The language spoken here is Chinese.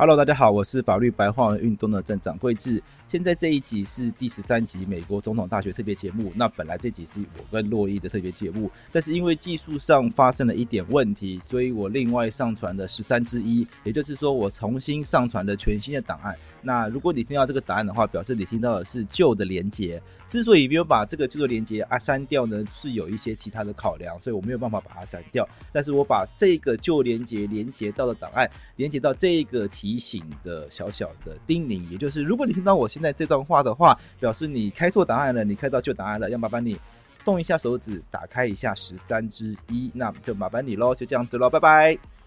Hello，大家好，我是法律白话文运动的站长贵智。现在这一集是第十三集美国总统大学特别节目。那本来这集是我跟洛伊的特别节目，但是因为技术上发生了一点问题，所以我另外上传了十三之一，也就是说我重新上传了全新的档案。那如果你听到这个档案的话，表示你听到的是旧的连接。之所以没有把这个旧的连接啊删掉呢，是有一些其他的考量，所以我没有办法把它删掉。但是我把这个旧连接连接到了档案，连接到这个题提醒的小小的叮咛，也就是如果你听到我现在这段话的话，表示你开错答案了，你开到旧答案了，要麻烦你动一下手指，打开一下十三之一，那就麻烦你喽，就这样子喽，拜拜。